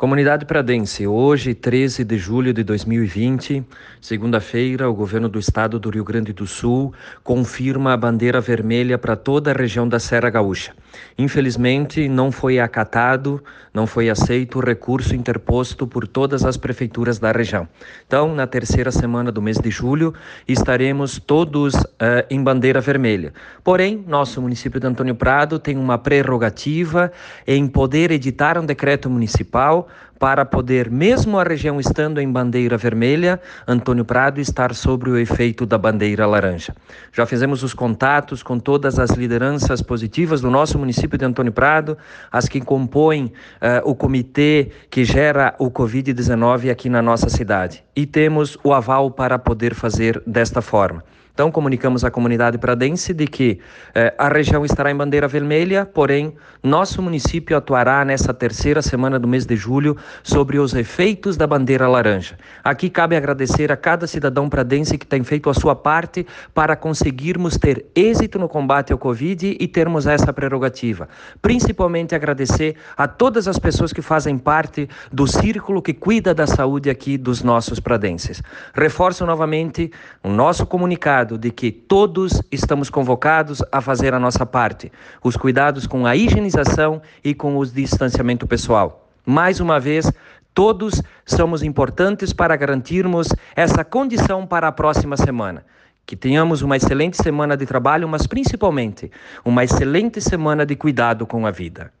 Comunidade Pradense, hoje, 13 de julho de 2020, segunda-feira, o governo do estado do Rio Grande do Sul confirma a bandeira vermelha para toda a região da Serra Gaúcha. Infelizmente, não foi acatado, não foi aceito o recurso interposto por todas as prefeituras da região. Então, na terceira semana do mês de julho, estaremos todos uh, em bandeira vermelha. Porém, nosso município de Antônio Prado tem uma prerrogativa em poder editar um decreto municipal para poder, mesmo a região estando em bandeira vermelha, Antônio Prado estar sobre o efeito da bandeira laranja. Já fizemos os contatos com todas as lideranças positivas do nosso município de Antônio Prado, as que compõem uh, o comitê que gera o Covid-19 aqui na nossa cidade. E temos o aval para poder fazer desta forma. Então, comunicamos à comunidade pradense de que eh, a região estará em bandeira vermelha, porém, nosso município atuará nessa terceira semana do mês de julho sobre os efeitos da bandeira laranja. Aqui cabe agradecer a cada cidadão pradense que tem feito a sua parte para conseguirmos ter êxito no combate ao Covid e termos essa prerrogativa. Principalmente agradecer a todas as pessoas que fazem parte do círculo que cuida da saúde aqui dos nossos pradenses. Reforço novamente o nosso comunicado de que todos estamos convocados a fazer a nossa parte, os cuidados com a higienização e com o distanciamento pessoal. Mais uma vez, todos somos importantes para garantirmos essa condição para a próxima semana. Que tenhamos uma excelente semana de trabalho, mas principalmente uma excelente semana de cuidado com a vida.